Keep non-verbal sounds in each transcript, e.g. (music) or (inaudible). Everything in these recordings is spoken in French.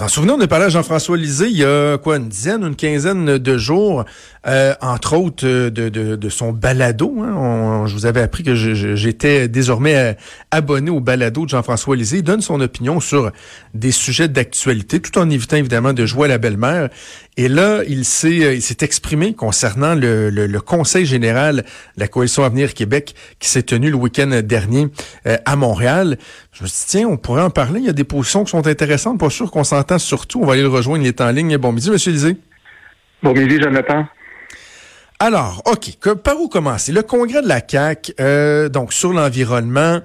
Vous en souvenez, on a parlé à Jean-François Lisée il y a quoi, une dizaine, une quinzaine de jours, euh, entre autres euh, de, son balado. Hein. je vous avais appris que j'étais désormais euh, abonné au balado de Jean-François Lisée. Il donne son opinion sur des sujets d'actualité, tout en évitant évidemment de jouer à la belle-mère. Et là, il s'est il s'est exprimé concernant le, le, Conseil général de la Coalition Avenir Québec qui s'est tenu le week-end dernier à Montréal. Je me suis dit, tiens, on pourrait en parler. Il y a des positions qui sont intéressantes. Pas sûr qu'on s'entend surtout. On va aller le rejoindre. Il est en ligne. Bon midi, Monsieur Lisée. Bon midi, Jonathan. Alors, OK, par où commencer? Le congrès de la CAQ, euh, donc sur l'environnement,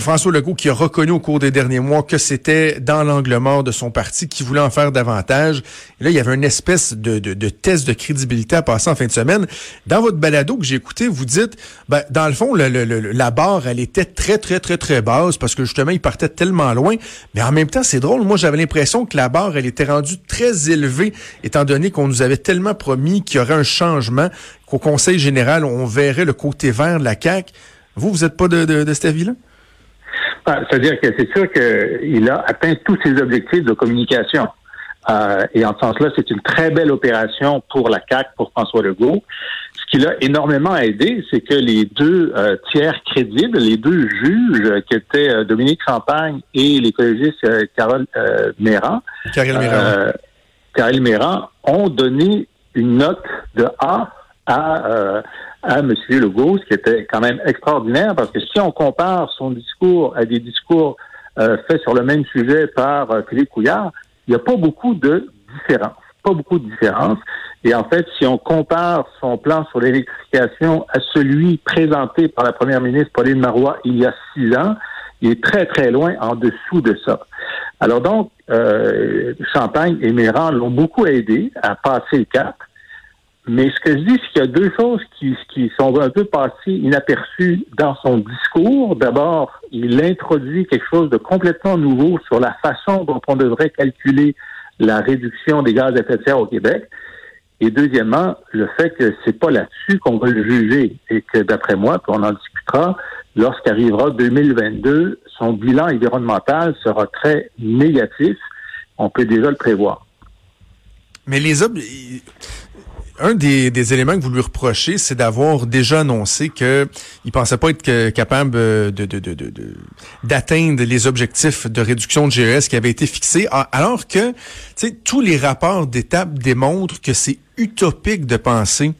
François Legault qui a reconnu au cours des derniers mois que c'était dans l'angle mort de son parti, qui voulait en faire davantage. Et là, il y avait une espèce de, de, test de crédibilité à passer en fin de semaine. Dans votre balado que j'ai écouté, vous dites, ben, dans le fond, le, la barre, elle était très, très, très, très basse parce que justement, il partait tellement loin. Mais en même temps, c'est drôle. Moi, j'avais l'impression que la barre, elle était rendue très élevée, étant donné qu'on nous avait tellement promis qu'il y aurait un changement, qu'au Conseil général, on verrait le côté vert de la CAQ. Vous, vous n'êtes pas de, de, de cet avis-là? Ah, c'est-à-dire que c'est sûr qu'il a atteint tous ses objectifs de communication. Euh, et en ce sens-là, c'est une très belle opération pour la CAC, pour François Legault. Ce qui l'a énormément aidé, c'est que les deux euh, tiers crédibles, les deux juges qui étaient euh, Dominique Champagne et l'écologiste Carole Méran, Carole Méran, ont donné une note de A à à M. Legault, ce qui était quand même extraordinaire, parce que si on compare son discours à des discours euh, faits sur le même sujet par euh, Philippe Couillard, il n'y a pas beaucoup de différence. Pas beaucoup de différence. Et en fait, si on compare son plan sur l'électrification à celui présenté par la première ministre Pauline Marois il y a six ans, il est très, très loin en dessous de ça. Alors donc, euh, Champagne et Méran l'ont beaucoup aidé à passer le cap. Mais ce que je dis, c'est qu'il y a deux choses qui, sont un peu passées inaperçues dans son discours. D'abord, il introduit quelque chose de complètement nouveau sur la façon dont on devrait calculer la réduction des gaz à effet de serre au Québec. Et deuxièmement, le fait que c'est pas là-dessus qu'on va le juger et que d'après moi, qu'on en discutera, lorsqu'arrivera 2022, son bilan environnemental sera très négatif. On peut déjà le prévoir. Mais les hommes, un des, éléments que vous lui reprochez, c'est d'avoir déjà annoncé que il pensait pas être capable de, d'atteindre les objectifs de réduction de GES qui avaient été fixés, alors que tous les rapports d'étape démontrent que c'est utopique de penser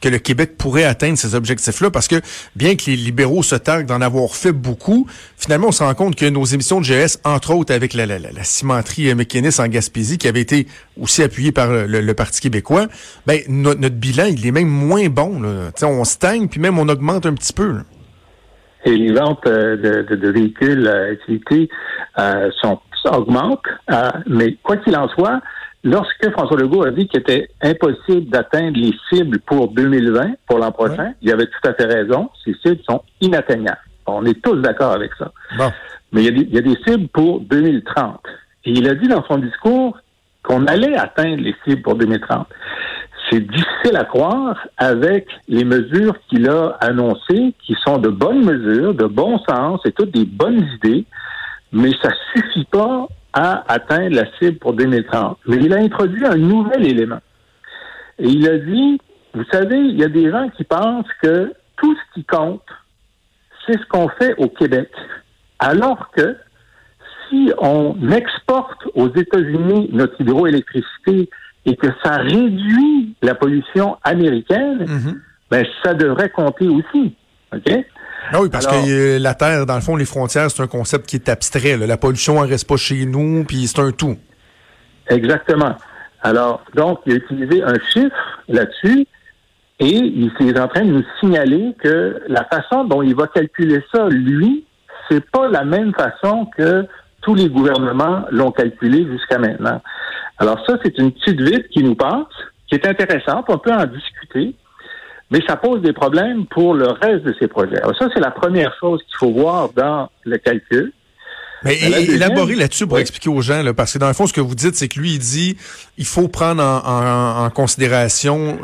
que le Québec pourrait atteindre ces objectifs-là, parce que bien que les libéraux se targuent d'en avoir fait beaucoup, finalement, on se rend compte que nos émissions de GS, entre autres avec la, la, la, cimenterie mécaniste en Gaspésie, qui avait été aussi appuyée par le, Parti québécois, ben, notre bilan, il est même moins bon. Là. on stagne, puis même on augmente un petit peu. Et les ventes euh, de, véhicules euh, utilités euh, sont, augmentent, euh, mais quoi qu'il en soit, Lorsque François Legault a dit qu'il était impossible d'atteindre les cibles pour 2020, pour l'an prochain, il avait tout à fait raison. Ces cibles sont inatteignables. On est tous d'accord avec ça. Mais il y, a des, cibles pour 2030. Et il a dit dans son discours qu'on allait atteindre les cibles pour 2030. C'est difficile à croire avec les mesures qu'il a annoncées, qui sont de bonnes mesures, de bon sens et toutes des bonnes idées, mais ça suffit pas à atteindre la cible pour 2030. Mais il a introduit un nouvel élément. Et il a dit, vous savez, il y a des gens qui pensent que tout ce qui compte, c'est ce qu'on fait au Québec. Alors que si on exporte aux États-Unis notre hydroélectricité et que ça réduit la pollution américaine, mm-hmm. ben ça devrait compter aussi. OK? Ah oui, parce que la Terre, dans le fond, les frontières, c'est un concept qui est abstrait. La pollution, elle reste pas chez nous, puis c'est un tout. Exactement. Alors, donc, il a utilisé un chiffre là-dessus et il est en train de nous signaler que la façon dont il va calculer ça, lui, c'est pas la même façon que tous les gouvernements l'ont calculé jusqu'à maintenant. Alors ça, c'est une petite vite qui nous passe, qui est intéressante. On peut en discuter mais ça pose des problèmes pour le reste de ces projets. Alors ça, c'est la première chose qu'il faut voir dans le calcul. Mais élaborer là-dessus pour expliquer aux gens, là, parce que dans le fond, ce que vous dites, c'est que lui, il dit il faut prendre en, considération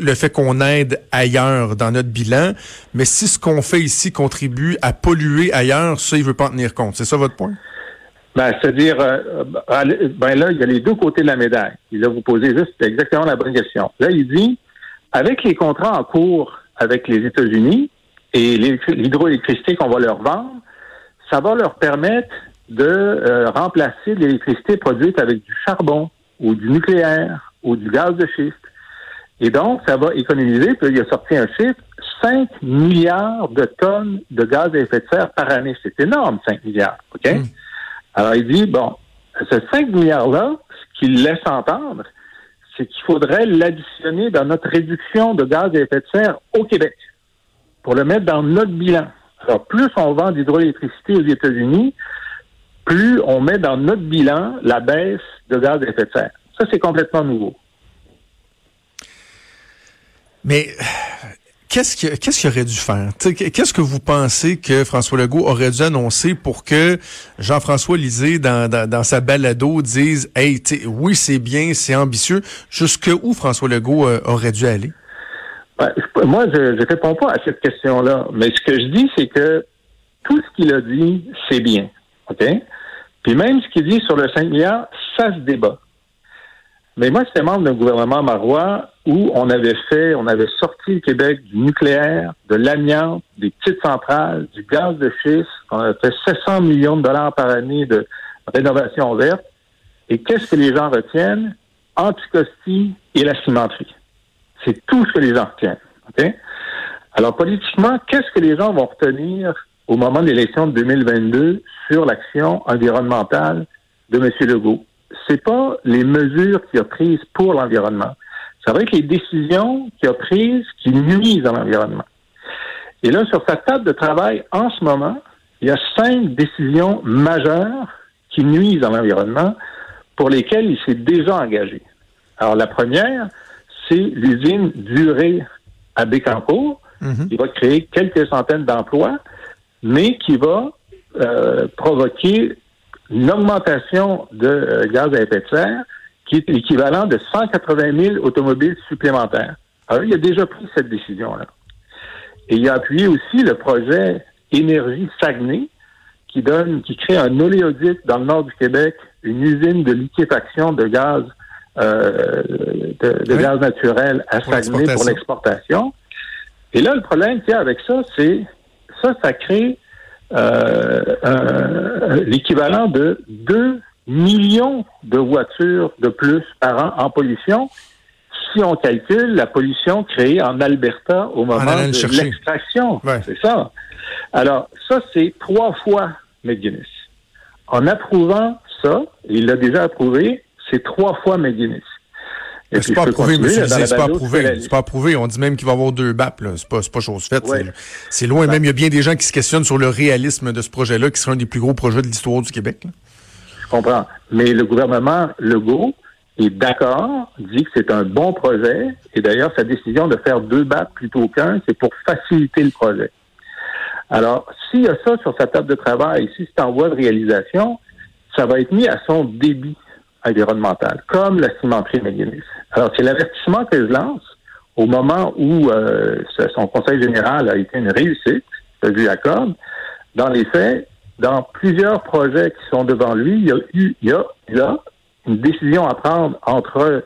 le fait qu'on aide ailleurs dans notre bilan, mais si ce qu'on fait ici contribue à polluer ailleurs, ça, il veut pas en tenir compte. C'est ça votre point? Ben, c'est-à-dire, euh, ben là, il y a les deux côtés de la médaille. Et là, vous posez juste exactement la bonne question. Là, il dit, avec les contrats en cours avec les États-Unis et l'hydroélectricité qu'on va leur vendre, ça va leur permettre de euh, remplacer l'électricité produite avec du charbon ou du nucléaire ou du gaz de schiste. Et donc, ça va économiser, puis il a sorti un chiffre, 5 milliards de tonnes de gaz à effet de serre par année. C'est énorme, 5 milliards, OK? Hmm. Alors, il dit, bon, ce 5 milliards-là, ce qu'il laisse entendre, c'est qu'il faudrait l'additionner dans notre réduction de gaz à effet de serre au Québec pour le mettre dans notre bilan. Alors, plus on vend d'hydroélectricité aux États-Unis, plus on met dans notre bilan la baisse de gaz à effet de serre. Ça, c'est complètement nouveau. Mais qu'est-ce qu'il aurait dû faire? Qu'est-ce que vous pensez que François Legault aurait dû annoncer pour que Jean-François Lisée, dans, dans, sa balado, dise Hey, oui, c'est bien, c'est ambitieux. Jusque où François Legault euh, aurait dû aller? Ben, moi, je ne réponds pas à cette question-là. Mais ce que je dis, c'est que tout ce qu'il a dit, c'est bien. OK? Puis même ce qu'il dit sur le 5 milliards, ça se débat. Mais moi, j'étais membre d'un gouvernement marois où on avait fait, on avait sorti le Québec du nucléaire, de l'amiante, des petites centrales, du gaz de schiste. On a fait 700 millions de dollars par année de rénovation verte. Et qu'est-ce que les gens retiennent? Anticosti et la cimenterie. C'est tout ce que les gens retiennent. OK? Alors, politiquement, qu'est-ce que les gens vont retenir au moment de l'élection de 2022 sur l'action environnementale de M. Legault? c'est pas les mesures qu'il a prises pour l'environnement. C'est vrai que les décisions qu'il a prises qui nuisent à l'environnement. Et là, sur sa table de travail, en ce moment, il y a cinq décisions majeures qui nuisent à l'environnement pour lesquelles il s'est déjà engagé. Alors, la première, c'est l'usine Durée à Bécancourt, mhm. qui va créer quelques centaines d'emplois, mais qui va euh, provoquer une augmentation de euh, gaz à effet de serre qui est l'équivalent de 180 000 automobiles supplémentaires. Alors, il a déjà pris cette décision-là. Et il a appuyé aussi le projet Énergie Saguenay, qui donne, qui crée un oléoduc dans le nord du Québec, une usine de liquéfaction de gaz, euh, de, gaz naturel à Saguenay pour l'exportation. Et là, le problème qu'il y a avec ça, c'est ça, ça crée euh, l'équivalent de 2 millions de voitures de plus par an en pollution si on calcule la pollution créée en Alberta au moment de l'extraction. C'est ça. Alors, ça, c'est trois fois McGuinness. En approuvant ça, il l'a déjà approuvé, c'est trois fois McGuinness. C'est pas approuvé, monsieur c'est pas approuvé. C'est pas approuvé. On dit même qu'il va y avoir deux BAP, là. C'est pas, pas chose faite. C'est loin. Même, il y a bien des gens qui se questionnent sur le réalisme de ce projet-là, qui sera un des plus gros projets de l'histoire du Québec. Je comprends. Mais le gouvernement Legault est d'accord, dit que c'est un bon projet. Et d'ailleurs, sa décision de faire deux BAP plutôt qu'un, c'est pour faciliter le projet. Alors, s'il y a ça sur sa table de travail, si c'est en voie de réalisation, ça va être mis à son débit environnemental, comme la cimenterie McGuinness. Alors, c'est l'avertissement que je lance au moment où euh, son conseil général a été une réussite, je lui accorde. Dans les faits, dans plusieurs projets qui sont devant lui, il y a eu, une décision à prendre entre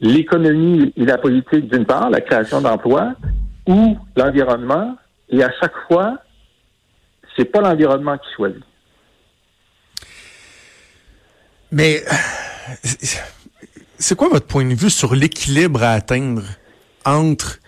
l'économie et la politique d'une part, la création d'emplois, ou l'environnement, et à chaque fois, c'est pas l'environnement qui choisit. Mais c'est quoi votre point de vue sur l'équilibre à atteindre entre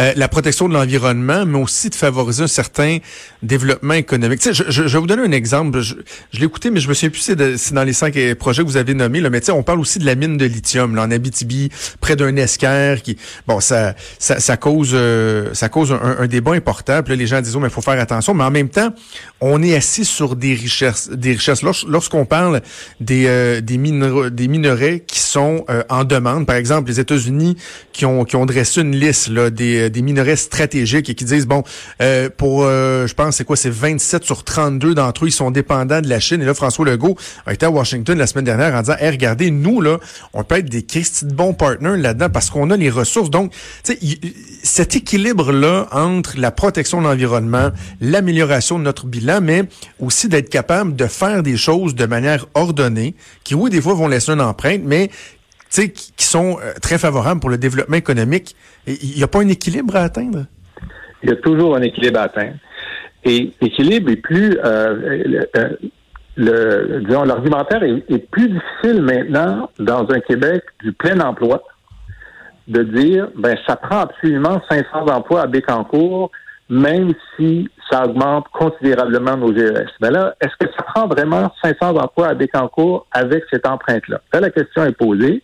euh, la protection de l'environnement, mais aussi de favoriser un certain développement économique. Sais, je, je, vais vous donner un exemple. Je, je l'ai écouté, mais je me souviens plus c'est dans les cinq euh, projets que vous avez nommés. Là. Mais on parle aussi de la mine de lithium là, en Abitibi, près d'un esquerre qui, bon, ça, ça, ça cause, euh, ça cause un, un, débat important. Puis là, les gens disent, oh, mais il faut faire attention. Mais en même temps, on est assis sur des richesses, des richesses. Lorsqu'on parle des des, minerais, des minerais qui sont en demande, par exemple, les États-Unis qui ont qui ont dressé une liste là des des, des minerais stratégiques et qui disent, bon, pour, je pense, c'est quoi, c'est 27 sur 32 d'entre eux, ils sont dépendants de la Chine. Et là, François Legault a été à Washington la semaine dernière en disant, hey, regardez, nous, là, on peut être des Christy bons partners là-dedans parce qu'on a les ressources. Donc, tu sais, cet équilibre-là entre la protection de l'environnement, l'amélioration de notre bilan, mais aussi d'être capable de faire des choses de manière ordonnée, qui, oui, des fois vont laisser une empreinte, mais qui, qui sont euh, très favorables pour le développement économique. Il n'y a pas un équilibre à atteindre? Il y a toujours un équilibre à atteindre. Et l'équilibre est plus, euh, euh, disons, l'argumentaire est, est, plus difficile maintenant dans un Québec du plein emploi de dire, ben, ça prend absolument 500 emplois à Bécancourt, même si ça augmente considérablement nos GES. Ben là, est-ce que ça prend vraiment 500 emplois à Bécancourt avec cette empreinte-là? Là, la question est posée.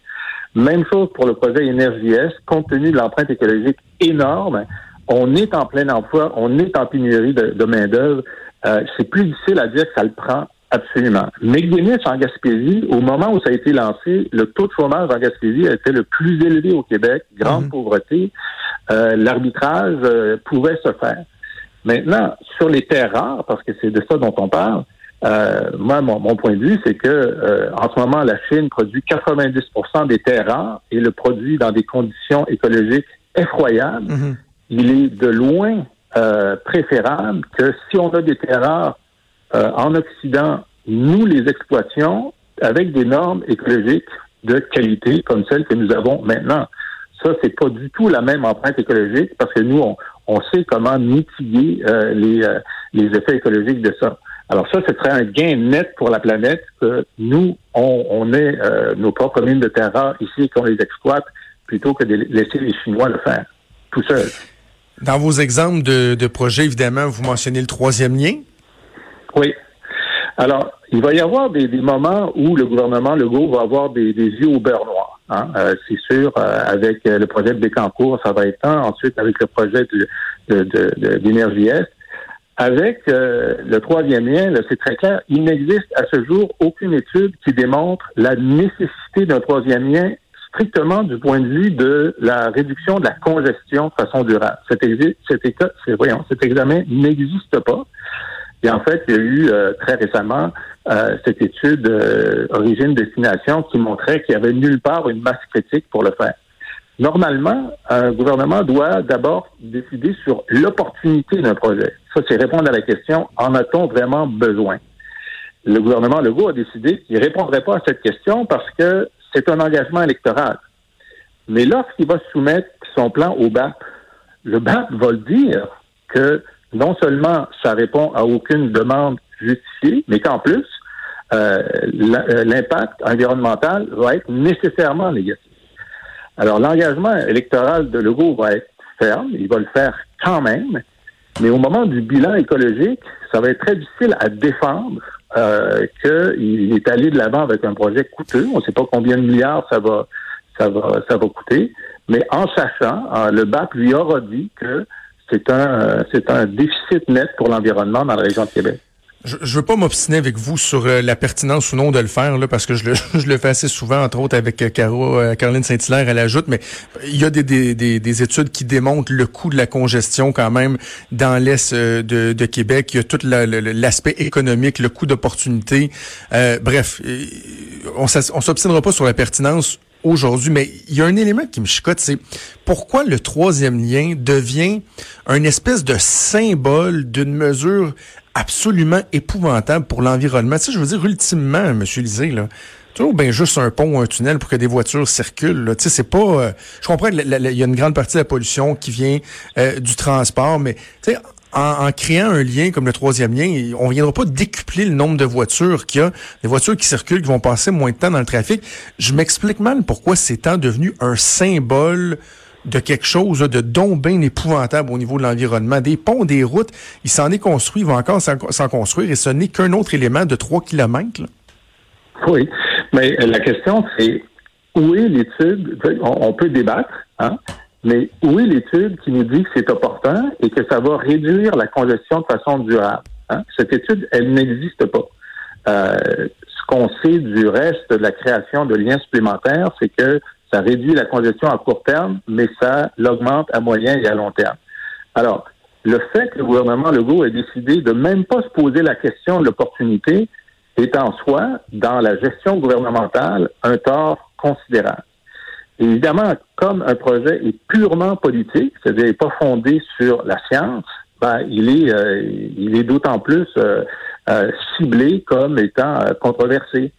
Même chose pour le projet EnergieS, compte tenu de l'empreinte écologique énorme. On est en plein emploi, on est en pénurie de, de main-d'œuvre. Euh, c'est plus difficile à dire que ça le prend absolument. McGuinness en Gaspésie, au moment où ça a été lancé, le taux de chômage en Gaspésie était le plus élevé au Québec, grande mhm. pauvreté. Euh, l'arbitrage euh, pouvait se faire. Maintenant, sur les terres rares, parce que c'est de ça dont on parle, euh, moi, mon, point de vue, c'est que euh, en ce moment, la Chine produit 90% des terres rares et le produit dans des conditions écologiques effroyables. Mhm. Il est de loin euh, préférable que si on a des terres rares en Occident, nous les exploitions avec des normes écologiques de qualité comme celles que nous avons maintenant. Ça, c'est pas du tout la même empreinte écologique parce que nous, on, on sait comment mitiguer les, les effets écologiques de ça. Alors ça, ce serait un gain net pour la planète que nous, on, on ait euh, nos propres mines de terre rare ici qu'on les exploite plutôt que de laisser les Chinois le faire tout seuls. Dans vos exemples de, de projets, évidemment, vous mentionnez le troisième lien. Oui. Alors, il va y avoir des, des moments où le gouvernement Legault va avoir des, des yeux au beurre noir. Hein. Euh, c'est sûr, euh, avec le projet de Bécancourt, ça va être un. Ensuite, avec le projet d'énergie de, de, Est. Avec euh, le troisième lien, c'est très clair, il n'existe à ce jour aucune étude qui démontre la nécessité d'un troisième lien strictement du point de vue de la réduction de la congestion de façon durable. Cet, voyons, cet examen n'existe pas. Et en fait, il y a eu euh, très récemment euh, cette étude origine-destination qui montrait qu'il n'y avait nulle part une masse critique pour le faire. Normalement, un gouvernement doit d'abord décider sur l'opportunité d'un projet. Ça, c'est répondre à la question, en a-t-on vraiment besoin? Le gouvernement Legault a décidé qu'il ne répondrait pas à cette question parce que c'est un engagement électoral. Mais lorsqu'il va soumettre son plan au BAP, le BAP va le dire que non seulement ça répond à aucune demande justifiée, mais qu'en plus, euh, euh, l'impact environnemental va être nécessairement négatif. Alors, l'engagement électoral de Legault va être ferme, il va le faire quand même, mais au moment du bilan écologique, ça va être très difficile à défendre euh, qu'il est allé de l'avant avec un projet coûteux. On ne sait pas combien de milliards ça va, ça va, ça va coûter, mais en sachant, euh, le BAP lui aura dit que c'est un, c'est un déficit net pour l'environnement dans la région de Québec. Je, je veux pas m'obstiner avec vous sur euh, la pertinence ou non de le faire, là, parce que je le, (laughs) je le fais assez souvent, entre autres avec euh, Caro, euh, Caroline Saint-Hilaire, elle ajoute, mais il y a des, des, des, études qui démontrent le coût de la congestion quand même dans l'Est de, de, Québec. Il y a tout l'aspect économique, le coût d'opportunité. bref, on, on s'obstinera pas sur la pertinence aujourd'hui, mais il y a un élément qui me chicote, c'est pourquoi le troisième lien devient un espèce de symbole d'une mesure absolument épouvantable pour l'environnement. Tu sais, je veux dire, ultimement, M. Lisée, là, toujours bien juste un pont ou un tunnel pour que des voitures circulent. Là. Tu sais, c'est pas. Euh, je comprends qu'il y a une grande partie de la pollution qui vient euh, du transport, mais tu sais, en, créant un lien comme le troisième lien, on viendra pas décupler le nombre de voitures qu'il y a, des voitures qui circulent, qui vont passer moins de temps dans le trafic. Je m'explique mal pourquoi c'est tant devenu un symbole de quelque chose de donc bien épouvantable au niveau de l'environnement. Des ponts, des routes, il s'en est construit, il va encore s'en construire et ce n'est qu'un autre élément de trois kilomètres. Oui, mais la question c'est où est l'étude, on, peut débattre, hein, mais où est l'étude qui nous dit que c'est opportun et que ça va réduire la congestion de façon durable? Hein? Cette étude, elle n'existe pas. Euh, ce qu'on sait du reste de la création de liens supplémentaires, c'est que Ça réduit la congestion à court terme, mais ça l'augmente à moyen et à long terme. Alors, le fait que le gouvernement Legault ait décidé de même pas se poser la question de l'opportunité est en soi, dans la gestion gouvernementale, un tort considérable. Évidemment, comme un projet est purement politique, c'est-à-dire pas fondé sur la science, ben, il est, euh, il est d'autant plus euh, euh, ciblé comme étant controversé.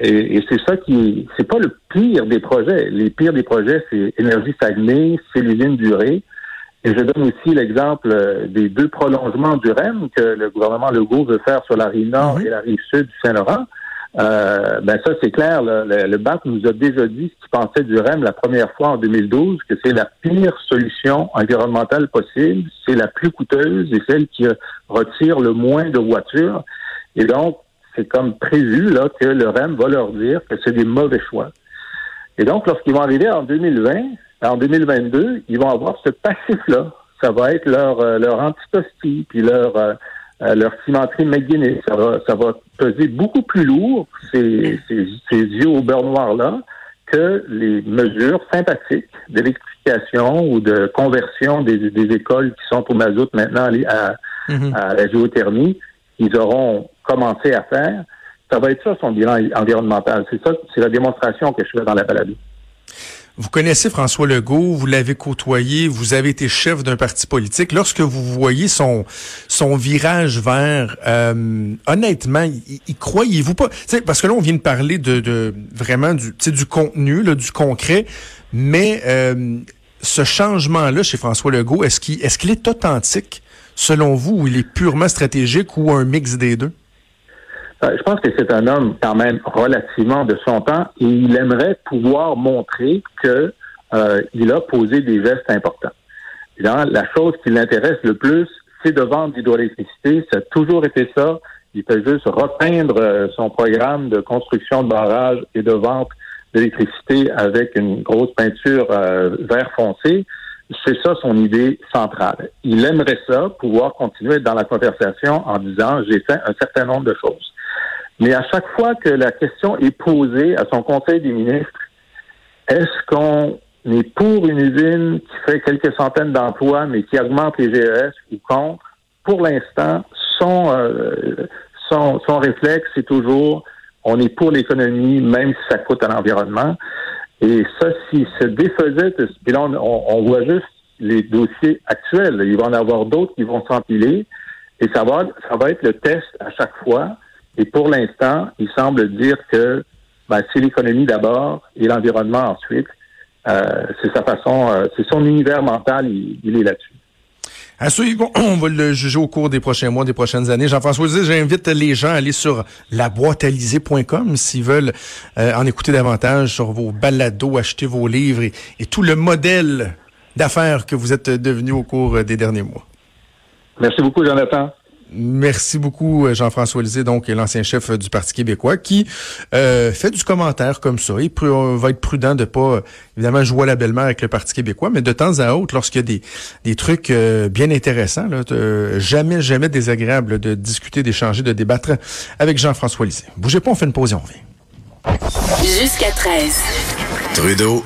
Et, et c'est ça qui, c'est pas le pire des projets. Les pires des projets, c'est énergie stagnée, c'est l'usine durée. Et je donne aussi l'exemple euh, des deux prolongements du REM que le gouvernement Legault veut faire sur la rive nord et la rive sud du Saint-Laurent. Euh, ben ça, c'est clair. Le, le, BAC nous a déjà dit ce qu'il pensait du REM la première fois en 2012, que c'est la pire solution environnementale possible, c'est la plus coûteuse et celle qui retire le moins de voitures. Et donc, c'est comme prévu là que le REM va leur dire que c'est des mauvais choix. Et donc, lorsqu'ils vont arriver en 2020, en 2022, ils vont avoir ce passif-là. Ça va être leur, euh, leur antipostie, puis leur, euh, euh, leur cimenterie McGuinness. Ça va, ça va peser beaucoup plus lourd, ces, ces, ces yeux au beurre noir-là, que les mesures sympathiques d'électrification ou de conversion des, des, écoles qui sont au mazout maintenant à, mm-hmm. à la géothermie, ils auront commencé à faire. Ça va être ça son bilan environnemental. C'est ça, c'est la démonstration que je fais dans la balade. Vous connaissez François Legault, vous l'avez côtoyé, vous avez été chef d'un parti politique. Lorsque vous voyez son son virage vers, euh, honnêtement, y, croyez-vous pas? Parce que là, on vient de parler de, de vraiment du, du contenu, là, du concret, mais euh, ce changement-là chez François Legault, est-ce qu'il est-ce qu'il est authentique selon vous, ou il est purement stratégique ou un mix des deux? Je pense que c'est un homme quand même relativement de son temps et il aimerait pouvoir montrer que euh, a posé des gestes importants. la chose qui l'intéresse le plus, c'est de vendre l'hydroélectricité. Ça a toujours été ça. Il fait juste repeindre euh, son programme de construction de barrages et de vente d'électricité avec une grosse peinture vert foncé. C'est ça son idée centrale. Il aimerait ça, pouvoir continuer dans la conversation en disant j'ai fait un certain nombre de choses. Mais à chaque fois que la question est posée à son conseil des ministres, est-ce qu'on est pour une usine qui fait quelques centaines d'emplois, mais qui augmente les GES ou contre? Pour l'instant, son, euh, son, son réflexe, c'est toujours on est pour l'économie, même si ça coûte à l'environnement. Et ça, si se défaisait, puis là, on, on, voit juste les dossiers actuels. Il va en avoir d'autres qui vont s'empiler. Et ça va, ça va être le test à chaque fois et pour l'instant, il semble dire que ben, c'est l'économie d'abord et l'environnement ensuite. Euh, c'est sa façon, euh, c'est son univers mental, il, est là-dessus. (clears throat) on va le juger au cours des prochains mois, des prochaines années. Jean-François j'invite les gens à aller sur laboîtealisée.com s'ils veulent euh, en écouter davantage sur vos balados, acheter vos livres et, et tout le modèle d'affaires que vous êtes devenu au cours des derniers mois. Merci beaucoup, Jonathan. Merci beaucoup, euh, Jean-François Lisée, donc l'ancien chef du Parti québécois, qui euh, fait du commentaire comme ça. Il va être prudent de pas, évidemment, jouer à la belle-mère avec le Parti québécois, mais de temps à autre, lorsqu'il y a des, des trucs euh, bien intéressants, là, jamais, jamais désagréable de discuter, d'échanger, de débattre avec Jean-François Lisée. Bougez pas, on fait une pause et on revient. Jusqu'à 13. Trudeau